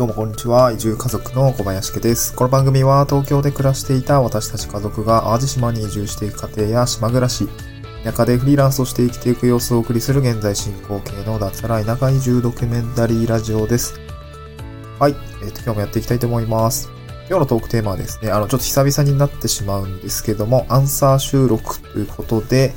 どうもこんにちは。移住家族の小林家です。この番組は東京で暮らしていた私たち家族が淡路島に移住していく過程や島暮らし、田舎でフリーランスとして生きていく様子をお送りする現在進行形の脱サラ田舎移住ドキュメンタリーラジオです。はい。えっ、と、今日もやっていきたいと思います。今日のトークテーマはですね、あの、ちょっと久々になってしまうんですけども、アンサー収録ということで、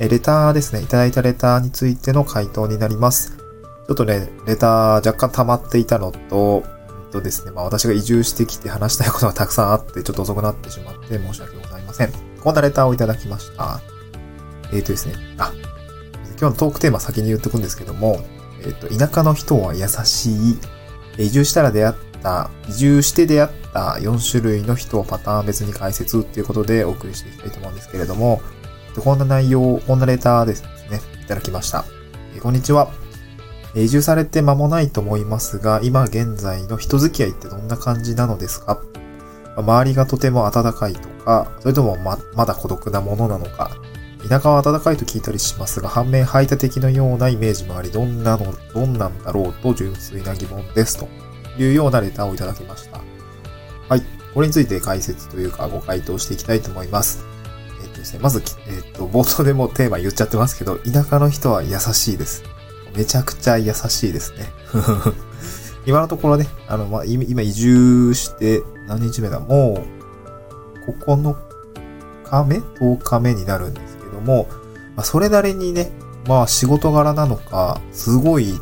えレターですね、いただいたレターについての回答になります。ちょっとね、レター若干溜まっていたのと、うんとですね、まあ私が移住してきて話したいことがたくさんあって、ちょっと遅くなってしまって申し訳ございません。こんなレターをいただきました。えっ、とですね、あ、今日のトークテーマ先に言っておくんですけども、えっ、と、田舎の人は優しい、移住したら出会った、移住して出会った4種類の人をパターン別に解説っていうことでお送りしていきたいと思うんですけれども、こんな内容、こんなレターですね、いただきました。えーこんにちは。移住されて間もないと思いますが、今現在の人付き合いってどんな感じなのですか？周りがとても暖かいとか、それともま、まだ孤独なものなのか、田舎は暖かいと聞いたりしますが、反面排他的のようなイメージもあり、どんなの、どんなんだろうと純粋な疑問です。というようなレターをいただきました。はい。これについて解説というかご回答していきたいと思います。えっとですね、まず、えっと、冒頭でもテーマ言っちゃってますけど、田舎の人は優しいです。めちゃくちゃ優しいですね。今のところね、あの、まあ、今移住して何日目だ？もう、9日目 ?10 日目になるんですけども、まあ、それなりにね、まあ仕事柄なのか、すごい、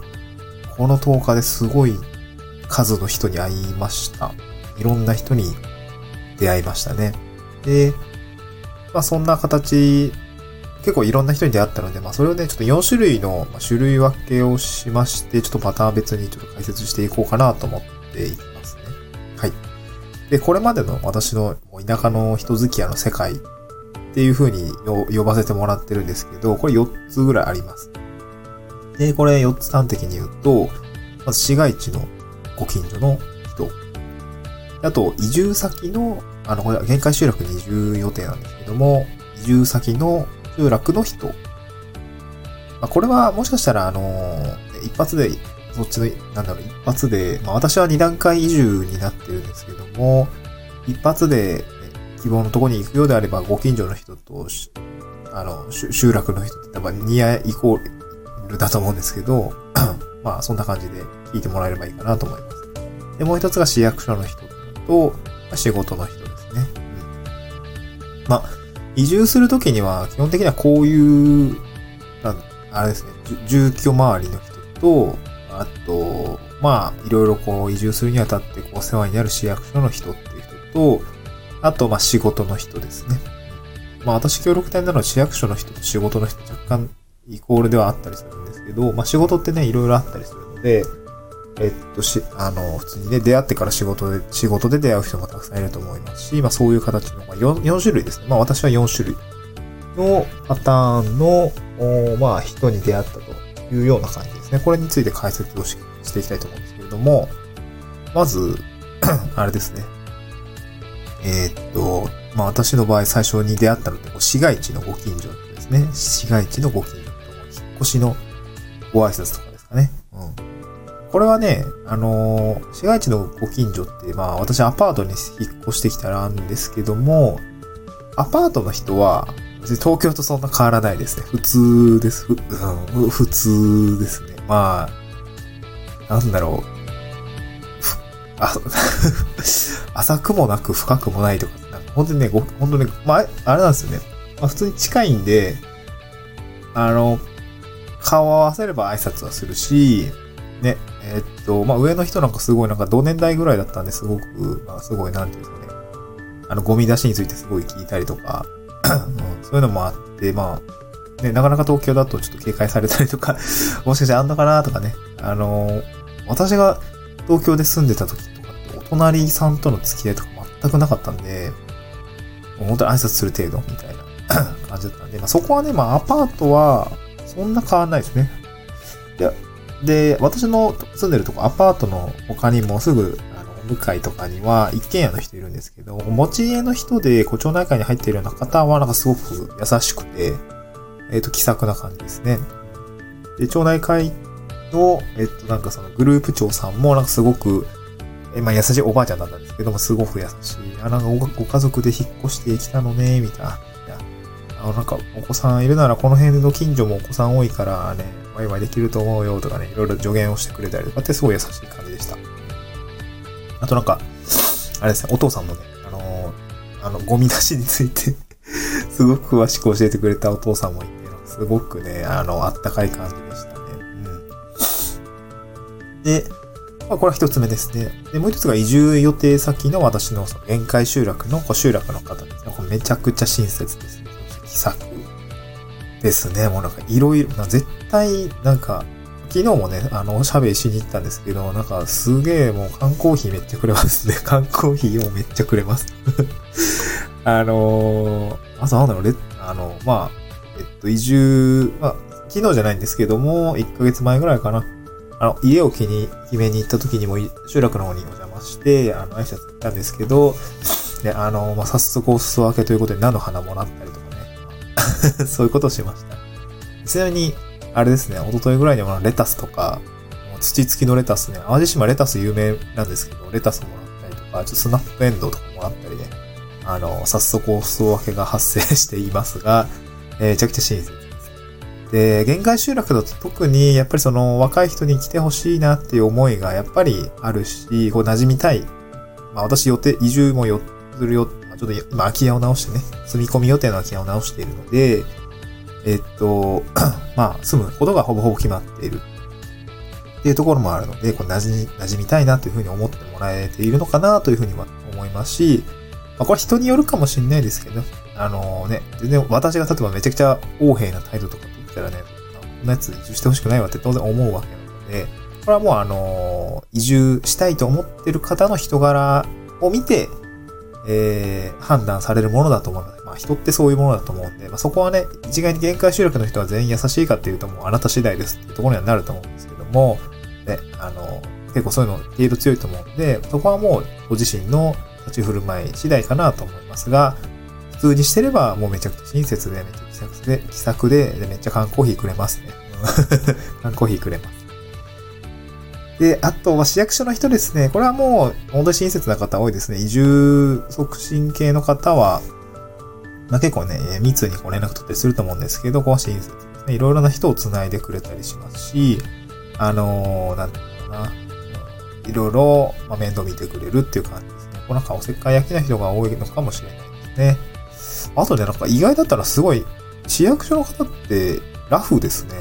この10日ですごい数の人に会いました。いろんな人に出会いましたね。で、まあそんな形、結構いろんな人に出会ったので、まあそれをね、ちょっと4種類の種類分けをしまして、ちょっとパターン別にちょっと解説していこうかなと思っていますね。はい。で、これまでの私の田舎の人付き合いの世界っていう風に呼ばせてもらってるんですけど、これ4つぐらいあります。で、これ4つ端的に言うと、まず市街地のご近所の人。あと、移住先の、あの、これ限界集落に移住予定なんですけども、移住先の集落の人。まあ、これはもしかしたら、あのー一発で、そっちの、なんだろう、一発で、まあ私は二段階移住になってるんですけども、一発で、希望のとこに行くようであれば、ご近所の人と、あの、集落の人って多分ニアイコールだと思うんですけど、まあそんな感じで聞いてもらえればいいかなと思います。で、もう一つが市役所の人と、ま仕事の人ですね。うん、まあ、移住するときには、基本的にはこういう、なんあれですね、住居周りの人と、あと、まあ、いろいろこう移住するにあたってこう世話になる市役所の人っていう人と、あと、まあ仕事の人ですね。まあ私協力隊なので市役所の人と仕事の人若干イコールではあったりするんですけど、まあ仕事ってね、いろいろあったりするので、えっと、し、あの、普通にね、出会ってから仕事で、仕事で出会う人もたくさんいると思いますし、まあそういう形の、まあ 4, 4種類ですね。まあ私は4種類のパターンの、おまあ人に出会ったというような感じですね。これについて解説をししていきたいと思うんですけれども、まず、あれですね。えーっと、まあ私の場合最初に出会ったのって、市街地のご近所ですね。市街地のご近所と、引っ越しのご挨拶とか。これはね、あのー市街地のご近所って、まあ私アパートに引っ越してきたらなんですけども、アパートの人は、別に東京とそんな変わらないですね。普通です。ふうん、普通ですね。まあ、なんだろう。あ 浅くもなく深くもないとか、なんか本当にね、ご本当にね、まあ、あれなんですよね。まあ普通に近いんで、あの、顔を合わせれば挨拶はするし、ね、えーっと、まあ上の人なんかすごいなんか同年代ぐらいだったんですごく、まあすごいなんていうんですかね。あの、ゴミ出しについてすごい聞いたりとか、うん そういうのもあって、まあ、ね、なかなか東京だとちょっと警戒されたりとか、もしかしてあんのかなとかね。あの、私が東京で住んでた時とかって、お隣さんとの付き合いとか全くなかったんで、もう本当に挨拶する程度みたいな 感じだったんで、まあそこはね、まあアパートはそんな変わんないですね。で、で、私の住んでるとこ、アパートの他にもすぐ、あの、向かいとかには一軒家の人いるんですけど、持ち家の人で、こう、町内会に入っているような方は、なんかすごく優しくて、えっ、と、気さくな感じですね。で、町内会の、えっ、と、なんかそのグループ長さんも、なんかすごく、えまあ優しいおばあちゃんだったんですけども、すごく優しい。あ、なんかご家族で引っ越してきたのね、みたいな。いや、あなんかお子さんいるならこの辺の近所もお子さん多いからね、ワイワイできると思うよとかね、いろいろ助言をしてくれたりとかってすごい優しい感じでした。あとなんか、あれですね、お父さんもね、あのー、あの、ゴミ出しについて すごく詳しく教えてくれたお父さんもいて、すごくね、あの、あったかい感じでしたね。うん。で、まあ、これは一つ目ですね。で、もう一つが移住予定先の私のその限界集落の集落の方ですね。これめちゃくちゃ親切ですね。気さくですね。もうなんかいろいろ、絶対なんか、昨日もね、あの、おしゃべりしに行ったんですけど、なんかすげえもう缶コーヒーめっちゃくれますね。缶コーヒーをめっちゃくれます。あのー、あとなんだろう、レあの、まあ、えっと、移住、まあ、昨日じゃないんですけども、1ヶ月前ぐらいかな。あの、家を気に、決めに行った時にも、集落の方にお邪魔して、あの、挨拶行ったんですけど、で、あの、まあ、早速お裾分けということで菜の花もらったりとか。そういうことをしました。ちなみに、あれですね、一昨日ぐらいにもレタスとか、土付きのレタスね、淡路島レタス有名なんですけど、レタスもらったりとか、ちょっとスナップエンドウとかもらったりね、あの、早速お裾分けが発生していますが、えー、めちゃくちゃ親切です。で、限界集落だと特にやっぱりその若い人に来てほしいなっていう思いがやっぱりあるし、こう馴染みたい。まあ私予定、移住も、するよ、ちょっと今空き家を直してね、住み込み予定の空き家を直しているので、えっと、まあ住むことがほぼほぼ決まっているっていうところもあるので、こう馴染み、馴染みたいなというふうに思ってもらえているのかなというふうには思いますし、まあこれ人によるかもしれないですけど、あのね、全然私が例えばめちゃくちゃ横柄な態度とかって言ったらね、こんなやつ移住してほしくないわって当然思うわけなので、これはもうあの、移住したいと思ってる方の人柄を見て、えー、判断されるものだと思うので、まあ人ってそういうものだと思うんで、まあそこはね、一概に限界集落の人は全員優しいかっていうともうあなた次第ですっていうところにはなると思うんですけども、ね、あの、結構そういうの程度強いと思うんで、そこはもうご自身の立ち振る舞い次第かなと思いますが、普通にしてればもうめちゃくちゃ親切で、めちゃ気さくで、気さくで、でめっちゃ缶コーヒーくれますね。缶コーヒーくれます。で、あとは市役所の人ですね。これはもう、本当に親切な方多いですね。移住促進系の方は、まあ、結構ね、密にこう連絡取ったりすると思うんですけど、ここは親切ですね。いろいろな人を繋いでくれたりしますし、あのー、なんていうのかな。いろいろ、ま、面倒見てくれるっていう感じですね。これなんかおせっかい焼きな人が多いのかもしれないですね。あとね、なんか意外だったらすごい、市役所の方ってラフですね。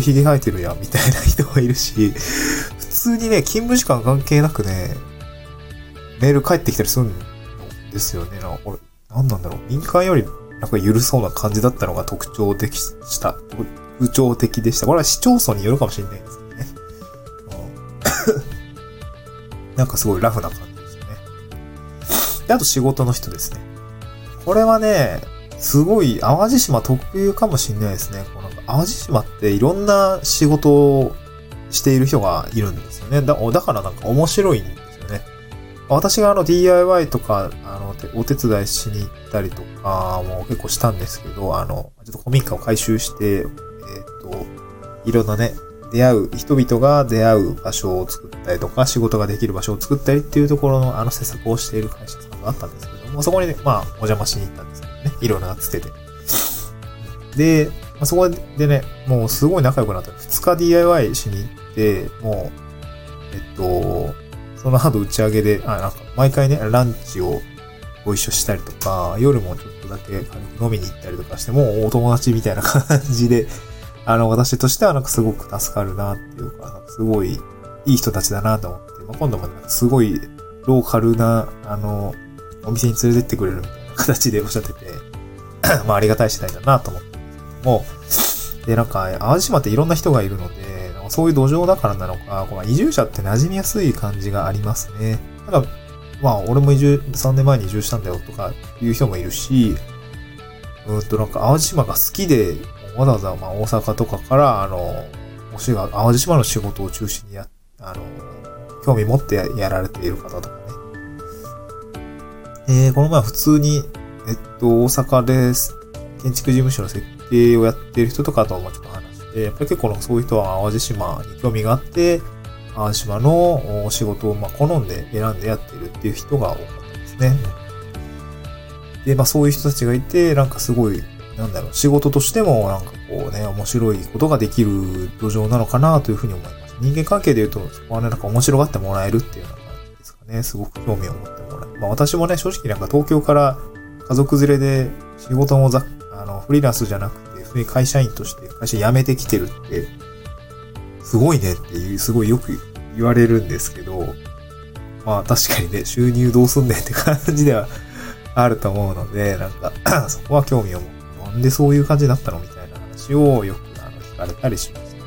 ちゃ髭生えてるやん、みたいな人がいるし、普通にね、勤務時間関係なくね、メール返ってきたりするんですよね。なん、なんなんだろう。民間よりなんか緩そうな感じだったのが特徴的した。特徴的でした。これは市町村によるかもしれないですけどね。なんかすごいラフな感じですね。で、あと仕事の人ですね。これはね、すごい淡路島特有かもしんないですね。こうなんか淡路島っていろんな仕事をしている人がいるんですよね。だだからなんか面白いんですよね。私があの DIY とか、あの、お手伝いしに行ったりとかも結構したんですけど、あの、ちょっと古民家を改修して、えっ、ー、と、いろんなね、出会う、人々が出会う場所を作ったりとか、仕事ができる場所を作ったりっていうところのあの施策をしている会社さんがあったんですけど、もそこにね、まあ、お邪魔しに行ったんですけどね。いろいろなつけて。で、まあ、そこでね、もうすごい仲良くなった。2日 DIY しに行って、もう、えっと、その後打ち上げで、あ、なんか、毎回ね、ランチをご一緒したりとか、夜もちょっとだけ飲みに行ったりとかして、もうお友達みたいな感じで、あの、私としてはなんかすごく助かるなっていうか、かすごいいい人たちだなと思って、まあ、今度もね、すごいローカルな、あの、お店に連れてってくれるみたいな形でおっしゃってて、まあありがたい次第だなと思ったんですけども、で、なんか、淡路島っていろんな人がいるので、そういう土壌だからなのか、こ移住者って馴染みやすい感じがありますね。なんか、まあ、俺も移住、3年前に移住したんだよとかいう人もいるし、うんと、なんか、淡路島が好きで、わざわざ、まあ、大阪とかから、あの、もしが、淡路島の仕事を中心にや、あの、興味持ってやられている方とかね、えー、この前普通に、えっと、大阪で建築事務所の設計をやってる人とかともちょっと話して、やっぱり結構そういう人は淡路島に興味があって、淡路島のお仕事をまあ好んで選んでやってるっていう人が多かったですね。で、まあそういう人たちがいて、なんかすごい、なんだろう、仕事としてもなんかこうね、面白いことができる土壌なのかなというふうに思います。人間関係で言うと、そこはね、なんか面白がってもらえるっていうような感じですかね。すごく興味を持ってもらえる。まあ私もね、正直なんか東京から家族連れで仕事もざあの、フリーランスじゃなくて、普通に会社員として会社辞めてきてるって、すごいねっていう、すごいよく言われるんですけど、まあ確かにね、収入どうすんねんって感じではあると思うので、なんか そこは興味を持って、なんでそういう感じになったのみたいな話をよくあの聞かれたりしますね。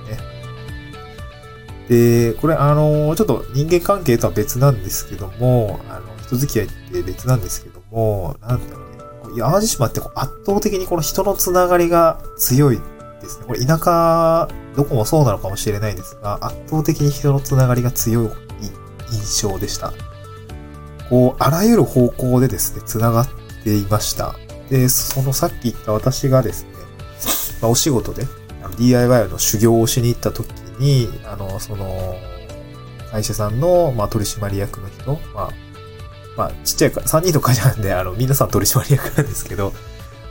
で、これあの、ちょっと人間関係とは別なんですけども、あの、人付き合いって別なんですけども、なんだろう。淡路島ってこう圧倒的にこの人のつながりが強いですね。これ田舎、どこもそうなのかもしれないですが、圧倒的に人のつながりが強い印象でした。こう、あらゆる方向でですね、つながっていました。で、そのさっき言った私がですね、まあ、お仕事で DIY の修行をしに行った時に、あの、その、会社さんの、まあ、取締役の人、まあ、まあ、ちっちゃいか、3人の会社なんで、あの、皆さん取締役なんですけど、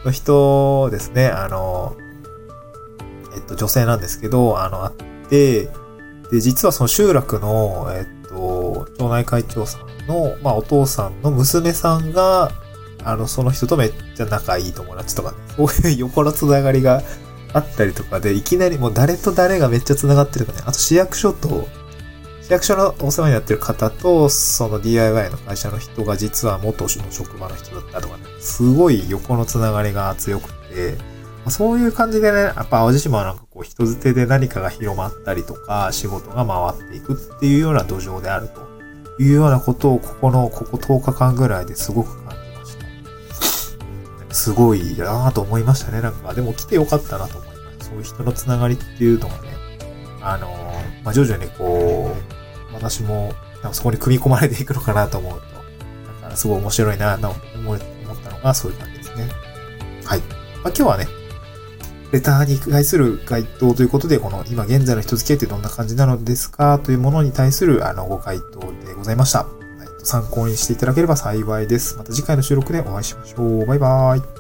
の人ですね、あの、えっと、女性なんですけど、あの、あって、で、実はその集落の、えっと、町内会長さんの、まあ、お父さんの娘さんが、あの、その人とめっちゃ仲いい友達とかね、そういう 横のつながりがあったりとかで、いきなりもう誰と誰がめっちゃ繋がってるかね。あと市役所と、役所のお世話になってる方と、その DIY の会社の人が実は元の職場の人だったとかね。すごい横の繋がりが強くて、そういう感じでね、やっぱ淡路島はなんかこう人づてで何かが広まったりとか、仕事が回っていくっていうような土壌であるというようなことをここの、ここ10日間ぐらいですごく感じましたすごいなぁと思いましたね。なんか、でも来てよかったなと思います。そういう人のつながりっていうのがね、あのー、まあ、徐々にこう、私も、そこに組み込まれていくのかなと思うと、だからすごい面白いなと思ったのがそういう感じですね。はい。まあ、今日はね、レターに対する回答ということで、この今現在の人付き合いってどんな感じなのですかというものに対するあのご回答でございました。参考にしていただければ幸いです。また次回の収録でお会いしましょう。バイバーイ。